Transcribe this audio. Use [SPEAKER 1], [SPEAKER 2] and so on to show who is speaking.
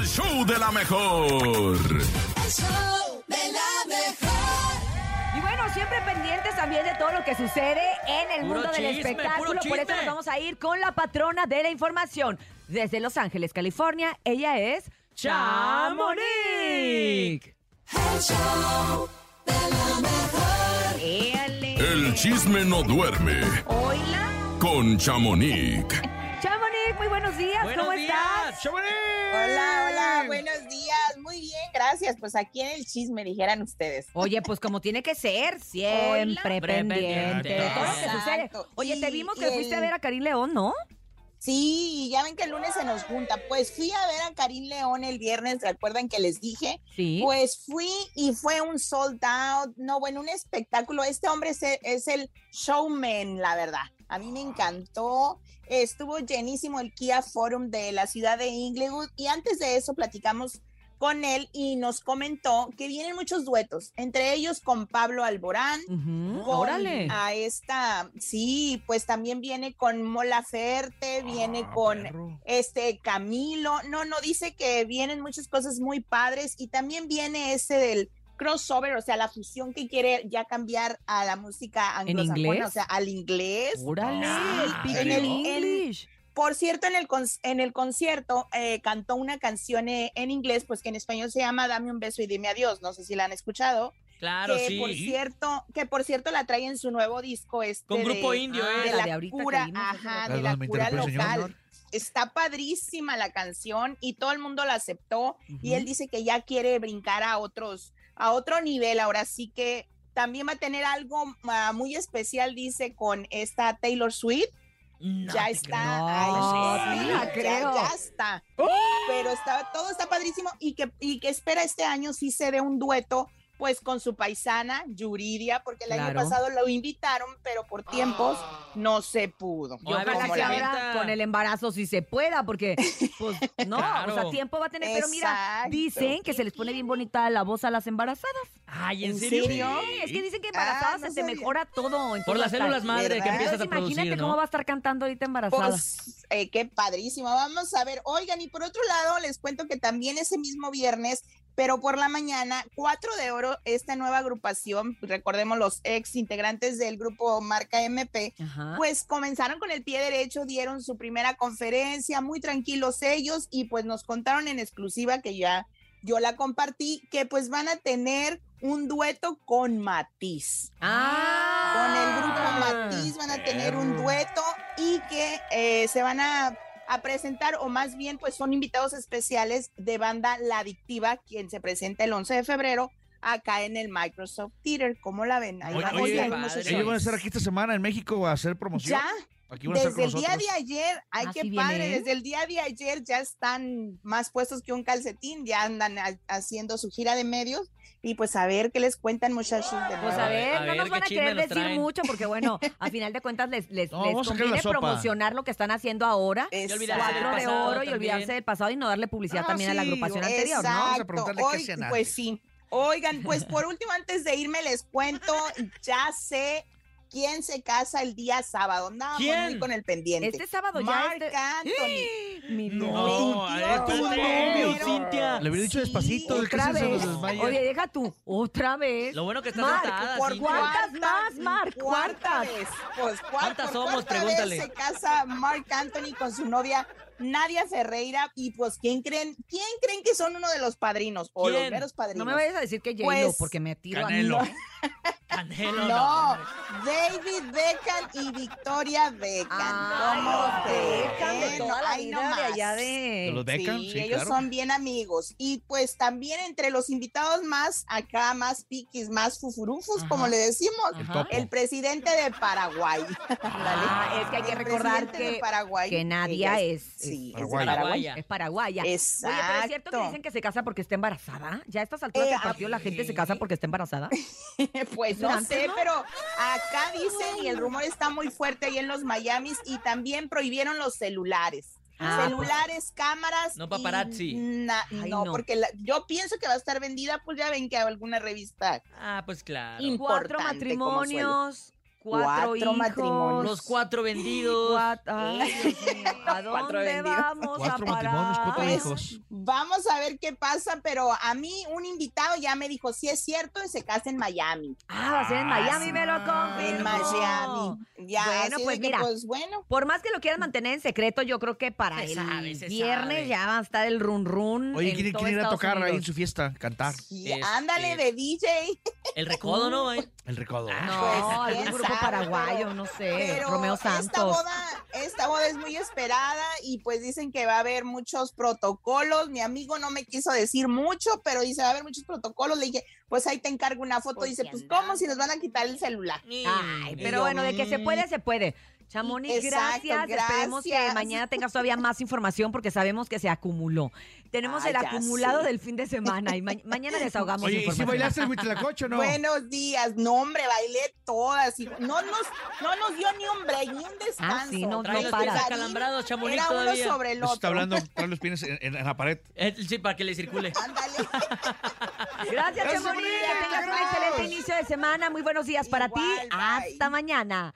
[SPEAKER 1] el show de la mejor.
[SPEAKER 2] El show de la mejor.
[SPEAKER 3] Y bueno, siempre pendientes también de todo lo que sucede en el
[SPEAKER 4] Puro
[SPEAKER 3] mundo del espectáculo. Por eso nos vamos a ir con la patrona de la información. Desde Los Ángeles, California, ella es
[SPEAKER 4] ¡Chamonix!
[SPEAKER 2] El show de la mejor.
[SPEAKER 3] Éale.
[SPEAKER 1] El chisme no duerme
[SPEAKER 3] Hola.
[SPEAKER 1] con Chamonix.
[SPEAKER 3] Chamonix, muy buenos días.
[SPEAKER 4] ¡Buenos
[SPEAKER 3] ¿Cómo
[SPEAKER 4] días,
[SPEAKER 3] estás?
[SPEAKER 4] Chamonix!
[SPEAKER 5] Hola, hola, buenos días. Muy bien, gracias. Pues aquí en el chisme, dijeran ustedes.
[SPEAKER 3] Oye, pues como tiene que ser, siempre
[SPEAKER 4] Hola.
[SPEAKER 3] pendiente de todo lo que
[SPEAKER 5] Exacto.
[SPEAKER 3] sucede. Oye, te vimos
[SPEAKER 5] y
[SPEAKER 3] que fuiste a
[SPEAKER 5] el-
[SPEAKER 3] ver a Karim León, ¿no?
[SPEAKER 5] Sí, ya ven que el lunes se nos junta. Pues fui a ver a Karim León el viernes, ¿recuerdan que les dije?
[SPEAKER 3] Sí.
[SPEAKER 5] Pues fui y fue un sold out, no, bueno, un espectáculo. Este hombre es el, es el showman, la verdad. A mí me encantó. Estuvo llenísimo el Kia Forum de la ciudad de Inglewood y antes de eso platicamos con él y nos comentó que vienen muchos duetos, entre ellos con Pablo Alborán, con
[SPEAKER 3] Órale.
[SPEAKER 5] a esta, sí, pues también viene con Mola Ferte, viene con este Camilo, no, no, dice que vienen muchas cosas muy padres y también viene ese del crossover, o sea, la fusión que quiere ya cambiar a la música anglosajona,
[SPEAKER 3] inglés?
[SPEAKER 5] o sea, al inglés.
[SPEAKER 3] Órale,
[SPEAKER 1] Ah,
[SPEAKER 3] Big
[SPEAKER 5] en el-
[SPEAKER 3] English.
[SPEAKER 5] Por cierto, en el, con- en el concierto eh, cantó una canción eh, en inglés, pues que en español se llama Dame un beso y dime adiós, no sé si la han escuchado.
[SPEAKER 4] Claro,
[SPEAKER 5] que
[SPEAKER 4] sí.
[SPEAKER 5] por cierto, que por cierto la trae en su nuevo disco este
[SPEAKER 4] Con grupo
[SPEAKER 5] de-
[SPEAKER 4] indio,
[SPEAKER 3] Ah,
[SPEAKER 4] ¿eh?
[SPEAKER 5] de
[SPEAKER 3] la
[SPEAKER 5] la,
[SPEAKER 3] de
[SPEAKER 5] cura, ajá, de la
[SPEAKER 6] ¿Me
[SPEAKER 5] cura
[SPEAKER 6] señor?
[SPEAKER 5] local. Está padrísima la canción y todo el mundo la aceptó y
[SPEAKER 3] Ujú.
[SPEAKER 5] él dice que ya quiere brincar a otros, a otro nivel. Ahora sí que también va a tener algo ah, muy especial, dice, con esta Taylor Swift.
[SPEAKER 4] No
[SPEAKER 5] ya está.
[SPEAKER 3] creo.
[SPEAKER 5] Ay,
[SPEAKER 3] No,
[SPEAKER 5] sí,
[SPEAKER 3] sí la
[SPEAKER 5] ya-
[SPEAKER 3] creo.
[SPEAKER 5] Ya, está. Pero está, todo está padrísimo y que, y que espera este año sí se dé un dueto pues con su paisana Yuridia, porque el año pasado lo invitaron, pero por tiempos no se pudo.
[SPEAKER 4] Yo
[SPEAKER 3] Ojalá
[SPEAKER 4] como
[SPEAKER 3] que ahora con el embarazo sí se pueda, porque, pues, no, o sea, tiempo va a tener. Pero mira, dicen que se les pone bien bonita la voz a las embarazadas.
[SPEAKER 4] Ay, ¿en
[SPEAKER 5] ¿En
[SPEAKER 4] serio?
[SPEAKER 5] serio?
[SPEAKER 3] Sí, es que dicen que
[SPEAKER 5] Ah,
[SPEAKER 3] embarazadas
[SPEAKER 5] no
[SPEAKER 3] se te mejora todo.
[SPEAKER 4] Por las células madre que empiezas a
[SPEAKER 3] Entonces, imagínate
[SPEAKER 4] producir,
[SPEAKER 3] cómo va a estar cantando ahorita embarazada.
[SPEAKER 5] Pues, eh, qué padrísimo. Vamos a ver. Oigan, y por otro lado, les cuento que también ese mismo viernes, pero por la mañana, Cuatro de Oro, esta nueva agrupación, recordemos los ex integrantes del grupo Marca MP,
[SPEAKER 3] Ajá.
[SPEAKER 5] pues comenzaron con el pie derecho, dieron su primera conferencia, muy tranquilos ellos, y pues nos contaron en exclusiva que ya yo la compartí, que pues van a tener un dueto con Matiz.
[SPEAKER 3] Ah.
[SPEAKER 5] Con el grupo Matiz van a tener un dueto y que eh, se van a, a presentar, o más bien, pues son invitados especiales de banda La Adictiva, quien se presenta el 11 de febrero acá en el Microsoft Theater. ¿Cómo la ven? Ahí
[SPEAKER 4] Oye,
[SPEAKER 5] vamos
[SPEAKER 4] oye, padre.
[SPEAKER 6] Ellos van a estar aquí esta semana en México a hacer promoción.
[SPEAKER 5] Ya,
[SPEAKER 6] Aquí van a estar
[SPEAKER 5] desde
[SPEAKER 6] con
[SPEAKER 5] el día de ayer, ay,
[SPEAKER 3] Ah,
[SPEAKER 5] qué
[SPEAKER 3] ¿sí
[SPEAKER 5] padre,
[SPEAKER 3] vienen?
[SPEAKER 5] desde el día de ayer ya están más puestos que un calcetín, ya andan ha- haciendo su gira de medios y pues a ver qué les cuentan muchachos de
[SPEAKER 3] Pues a ver,
[SPEAKER 4] A
[SPEAKER 3] no nos van a querer decir
[SPEAKER 4] traen.
[SPEAKER 3] mucho porque bueno, a final de cuentas les, les,
[SPEAKER 6] No,
[SPEAKER 3] les conviene promocionar lo que están haciendo ahora. Cuatro de oro y olvidarse del pasado y no darle publicidad
[SPEAKER 6] Ah,
[SPEAKER 3] también a la agrupación anterior, ¿no?
[SPEAKER 6] Vamos a
[SPEAKER 5] Exacto.
[SPEAKER 6] preguntarle qué
[SPEAKER 5] Hoy,
[SPEAKER 6] hacían
[SPEAKER 5] pues sí. Oigan, pues por último, antes de irme, les cuento, ya sé quién se casa el día sábado. Andábamos
[SPEAKER 4] ¿Quién?
[SPEAKER 5] muy con el pendiente.
[SPEAKER 3] Este sábado ya
[SPEAKER 5] Marc
[SPEAKER 3] este-
[SPEAKER 5] Anthony.
[SPEAKER 3] Mi
[SPEAKER 4] No,
[SPEAKER 3] novio.
[SPEAKER 5] tu.
[SPEAKER 4] Cintia.
[SPEAKER 6] Le hubiera dicho
[SPEAKER 5] Sí,
[SPEAKER 6] despacito,
[SPEAKER 3] Otra vez. Oye, deja tú. Otra vez.
[SPEAKER 4] Lo bueno que estás
[SPEAKER 3] Marc,
[SPEAKER 4] sentada,
[SPEAKER 5] por
[SPEAKER 4] Cintia.
[SPEAKER 3] ¿Cuántas más, Marc?
[SPEAKER 5] Cuarta
[SPEAKER 3] ¿Cuántas?
[SPEAKER 5] vez. Pues
[SPEAKER 4] ¿Cuántas
[SPEAKER 5] por
[SPEAKER 4] somos? Pregúntale.
[SPEAKER 5] vez se casa Mark Anthony con su novia Nadia Ferreira y pues quién creen, quién creen que son uno de los padrinos o
[SPEAKER 4] ¿Quién?
[SPEAKER 5] los meros padrinos.
[SPEAKER 3] No me vayas a decir que J-Lo,
[SPEAKER 5] Pues,
[SPEAKER 3] porque me tiro
[SPEAKER 6] Canelo.
[SPEAKER 3] a...
[SPEAKER 4] Canelo, no.
[SPEAKER 5] David Beckham y Victoria Beckham.
[SPEAKER 3] Ah,
[SPEAKER 5] ¿Cómo
[SPEAKER 3] los
[SPEAKER 5] creen?
[SPEAKER 3] Beckham de toda la
[SPEAKER 5] Ay,
[SPEAKER 3] vida
[SPEAKER 5] no
[SPEAKER 3] de
[SPEAKER 5] más.
[SPEAKER 3] allá
[SPEAKER 6] De
[SPEAKER 3] de...
[SPEAKER 6] los Beckham,
[SPEAKER 5] sí,
[SPEAKER 6] sí,
[SPEAKER 5] ellos
[SPEAKER 6] claro.
[SPEAKER 5] son bien amigos. Y pues también entre los invitados más acá, más piquis, más fufurufos,
[SPEAKER 3] Ajá.
[SPEAKER 5] como le decimos,
[SPEAKER 6] El
[SPEAKER 5] presidente de Paraguay.
[SPEAKER 3] Ah, es que hay que recordar que,
[SPEAKER 5] Paraguay,
[SPEAKER 3] que Nadia
[SPEAKER 5] ella
[SPEAKER 3] es,
[SPEAKER 5] sí, es
[SPEAKER 6] paraguaya.
[SPEAKER 5] Paraguay.
[SPEAKER 3] es paraguaya. Oye,
[SPEAKER 5] Exacto.
[SPEAKER 3] pero es cierto que dicen que se casa porque está embarazada. Ya a estas alturas
[SPEAKER 5] Eh,
[SPEAKER 3] del partido la gente se casa porque está embarazada.
[SPEAKER 5] Pues no
[SPEAKER 3] antes
[SPEAKER 5] sé,
[SPEAKER 3] no.
[SPEAKER 5] pero acá dicen y el rumor está muy fuerte ahí en los Miamis y también prohibieron los celulares.
[SPEAKER 3] Ah,
[SPEAKER 5] celulares, cámaras.
[SPEAKER 4] No paparazzi.
[SPEAKER 5] na-
[SPEAKER 3] Ay,
[SPEAKER 5] no,
[SPEAKER 3] no.
[SPEAKER 5] porque la- yo pienso que va a estar vendida, pues ya ven que alguna revista
[SPEAKER 4] Ah, pues claro.
[SPEAKER 5] Y-
[SPEAKER 3] Cuatro matrimonios, cuatro,
[SPEAKER 5] Cuatro
[SPEAKER 3] hijos.
[SPEAKER 5] matrimonios.
[SPEAKER 4] Los cuatro vendidos.
[SPEAKER 3] Cuat- Ay, ¿A
[SPEAKER 5] Cuatro
[SPEAKER 3] dónde
[SPEAKER 5] vendidos.
[SPEAKER 3] vamos
[SPEAKER 6] Cuatro
[SPEAKER 3] a parar?
[SPEAKER 6] matrimonios, cuatro
[SPEAKER 5] Pues,
[SPEAKER 6] hijos.
[SPEAKER 5] Vamos a ver qué pasa, pero a mí un invitado ya me dijo, si es cierto, se casa en Miami.
[SPEAKER 3] Ah, va a ser en Miami, me lo confirmó.
[SPEAKER 5] En Miami. Ya,
[SPEAKER 3] Bueno, pues
[SPEAKER 5] que,
[SPEAKER 3] mira.
[SPEAKER 5] pues bueno.
[SPEAKER 3] Por más que lo quieran mantener en secreto, yo creo que para
[SPEAKER 4] Se
[SPEAKER 3] el
[SPEAKER 4] sabe,
[SPEAKER 3] viernes
[SPEAKER 4] sabe.
[SPEAKER 3] ya va a estar el run run.
[SPEAKER 6] Oye, ¿quién, quién irá a tocar ahí en su fiesta? Cantar.
[SPEAKER 4] Este-
[SPEAKER 5] ándale de DJ.
[SPEAKER 4] El recodo, ¿no? eh?
[SPEAKER 6] El recodo.
[SPEAKER 3] No,
[SPEAKER 5] Pues,
[SPEAKER 3] algún
[SPEAKER 5] quién
[SPEAKER 3] grupo paraguayo,
[SPEAKER 5] pero-
[SPEAKER 3] no sé,
[SPEAKER 5] Pero
[SPEAKER 3] Romeo
[SPEAKER 5] esta
[SPEAKER 3] Santos.
[SPEAKER 5] boda, esta boda es muy esperada y pues dicen que va a haber muchos protocolos. Mi amigo no me quiso decir mucho, pero dice va a haber muchos protocolos. Le dije, pues ahí te encargo una foto.
[SPEAKER 3] Pues
[SPEAKER 5] dice, pues. ¿cómo si nos van a quitar el celular?
[SPEAKER 3] Ay,
[SPEAKER 4] Y
[SPEAKER 3] pero
[SPEAKER 4] yo,
[SPEAKER 3] bueno, de que se puede, se puede. Chamonix,
[SPEAKER 5] Exacto,
[SPEAKER 3] gracias. Esperemos que mañana tengas todavía más información porque sabemos que se acumuló. Tenemos el
[SPEAKER 5] ya
[SPEAKER 3] acumulado del fin de semana y ma- mañana desahogamos
[SPEAKER 6] Oye, ¿y si bailaste el huitlacoche o no?
[SPEAKER 5] Buenos días, no hombre, bailé todas. y no, nos, no nos dio ni un break, ni un descanso.
[SPEAKER 3] Ah, sí, no-
[SPEAKER 4] Trae
[SPEAKER 3] no para.
[SPEAKER 4] Chamonix,
[SPEAKER 5] Era uno
[SPEAKER 4] todavía.
[SPEAKER 5] sobre el
[SPEAKER 6] Eso
[SPEAKER 5] otro.
[SPEAKER 6] está hablando, trae los pies en, en- en la pared.
[SPEAKER 4] Eh, Sí, para que le circule.
[SPEAKER 5] Ándale.
[SPEAKER 3] Gracias,
[SPEAKER 6] Gracias,
[SPEAKER 3] Chamonix. Que tengas
[SPEAKER 6] te
[SPEAKER 3] un excelente inicio de semana. Muy buenos días para ti.
[SPEAKER 5] Bye.
[SPEAKER 3] Hasta mañana.